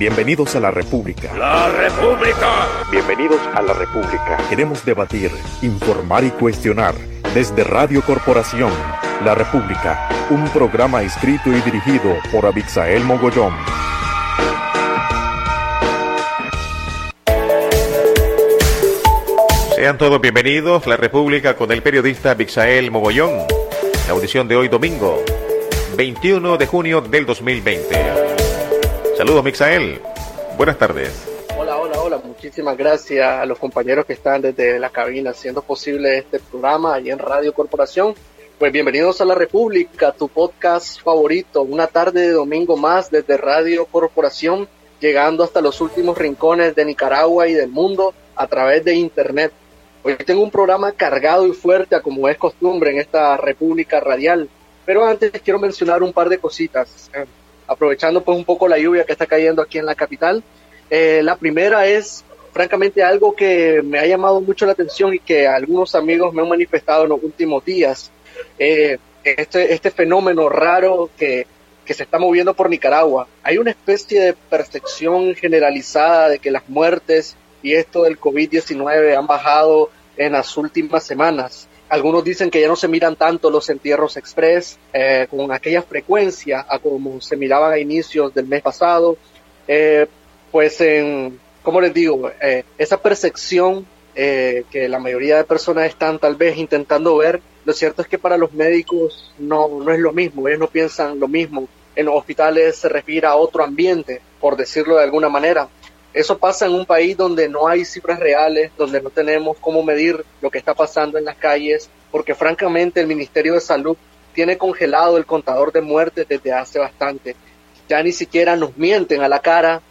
Bienvenidos a la República. ¡La República! Bienvenidos a la República. Queremos debatir, informar y cuestionar desde Radio Corporación. La República, un programa escrito y dirigido por Abixael Mogollón. Sean todos bienvenidos a La República con el periodista Abixael Mogollón. La audición de hoy domingo, 21 de junio del 2020. Saludos, Mixael. Buenas tardes. Hola, hola, hola. Muchísimas gracias a los compañeros que están desde la cabina haciendo posible este programa ahí en Radio Corporación. Pues bienvenidos a La República, tu podcast favorito. Una tarde de domingo más desde Radio Corporación, llegando hasta los últimos rincones de Nicaragua y del mundo a través de Internet. Hoy tengo un programa cargado y fuerte, como es costumbre en esta República Radial. Pero antes quiero mencionar un par de cositas aprovechando pues un poco la lluvia que está cayendo aquí en la capital. Eh, la primera es francamente algo que me ha llamado mucho la atención y que algunos amigos me han manifestado en los últimos días. Eh, este, este fenómeno raro que, que se está moviendo por Nicaragua. Hay una especie de percepción generalizada de que las muertes y esto del COVID-19 han bajado en las últimas semanas. Algunos dicen que ya no se miran tanto los entierros express eh, con aquella frecuencia a como se miraban a inicios del mes pasado. Eh, pues, en, ¿cómo les digo? Eh, esa percepción que la mayoría de personas están tal vez intentando ver, lo cierto es que para los médicos no, no es lo mismo, ellos no piensan lo mismo. En los hospitales se respira a otro ambiente, por decirlo de alguna manera. Eso pasa en un país donde no hay cifras reales, donde no tenemos cómo medir lo que está pasando en las calles, porque francamente el Ministerio de Salud tiene congelado el contador de muertes desde hace bastante. Ya ni siquiera nos mienten a la cara,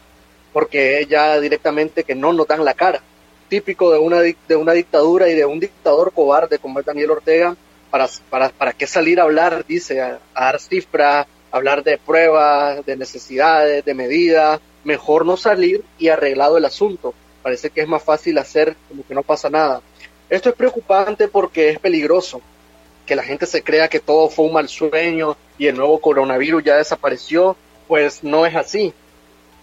porque ya directamente que no nos dan la cara. Típico de una, de una dictadura y de un dictador cobarde como es Daniel Ortega, para, para, para qué salir a hablar, dice, a, a dar cifras, hablar de pruebas, de necesidades, de medidas, mejor no salir y arreglado el asunto. Parece que es más fácil hacer como que no pasa nada. Esto es preocupante porque es peligroso que la gente se crea que todo fue un mal sueño y el nuevo coronavirus ya desapareció, pues no es así.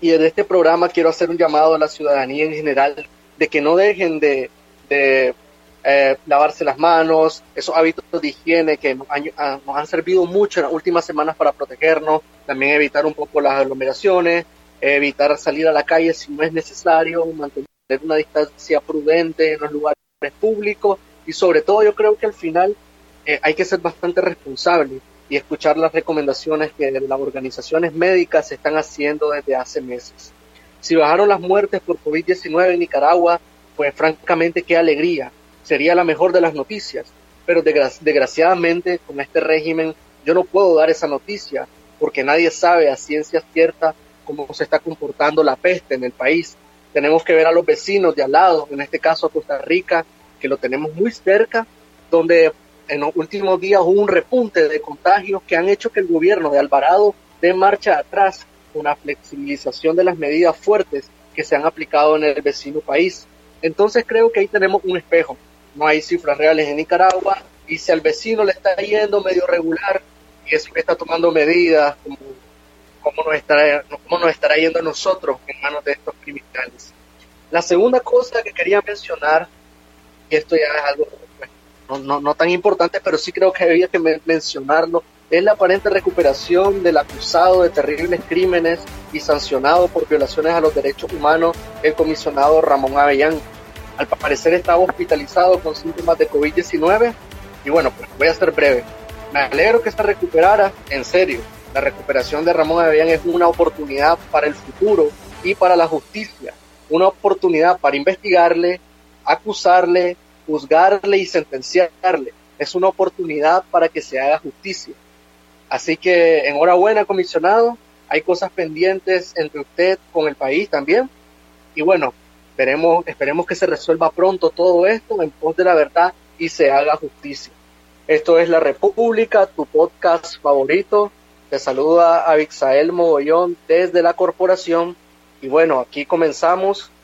Y en este programa quiero hacer un llamado a la ciudadanía en general de que no dejen de, eh, lavarse las manos, esos hábitos de higiene que ah, nos han servido mucho en las últimas semanas para protegernos, también evitar un poco las aglomeraciones, evitar salir a la calle si no es necesario, mantener una distancia prudente en los lugares públicos y sobre todo yo creo que al final eh, hay que ser bastante responsable y escuchar las recomendaciones que las organizaciones médicas están haciendo desde hace meses. Si bajaron las muertes por COVID-19 en Nicaragua, pues francamente qué alegría, sería la mejor de las noticias, pero desgraciadamente con este régimen yo no puedo dar esa noticia porque nadie sabe a ciencia cierta cómo se está comportando la peste en el país. Tenemos que ver a los vecinos de al lado, en este caso a Costa Rica, que lo tenemos muy cerca, donde en los últimos días hubo un repunte de contagios que han hecho que el gobierno de Alvarado dé marcha atrás la flexibilización de las medidas fuertes que se han aplicado en el vecino país. Entonces creo que ahí tenemos un espejo. No hay cifras reales en Nicaragua y si al vecino le está yendo medio regular y eso que está tomando medidas como cómo nos estará, cómo nos estará yendo a nosotros en manos de estos criminales. La segunda cosa que quería mencionar, y esto ya es algo pues, no, tan importante, pero sí creo que había que mencionarlo, es la aparente recuperación del acusado de terribles crímenes y sancionado por violaciones a los derechos humanos, el comisionado Ramón Avellán. Al parecer estaba hospitalizado con síntomas de COVID-19 y bueno, pues voy a ser breve. Me alegro que se recuperara, en serio, la recuperación de Ramón Avellán es una oportunidad para el futuro y para la justicia, una oportunidad para investigarle, acusarle, juzgarle y sentenciarle. Es una oportunidad para que se haga justicia. Así que enhorabuena, comisionado. Hay cosas pendientes entre usted con el país también. Y bueno, esperemos, esperemos que se resuelva pronto todo esto en pos de la verdad y se haga justicia. Esto es La República, tu podcast favorito. Te saluda Abixael Mogollón desde la corporación. Y bueno, aquí comenzamos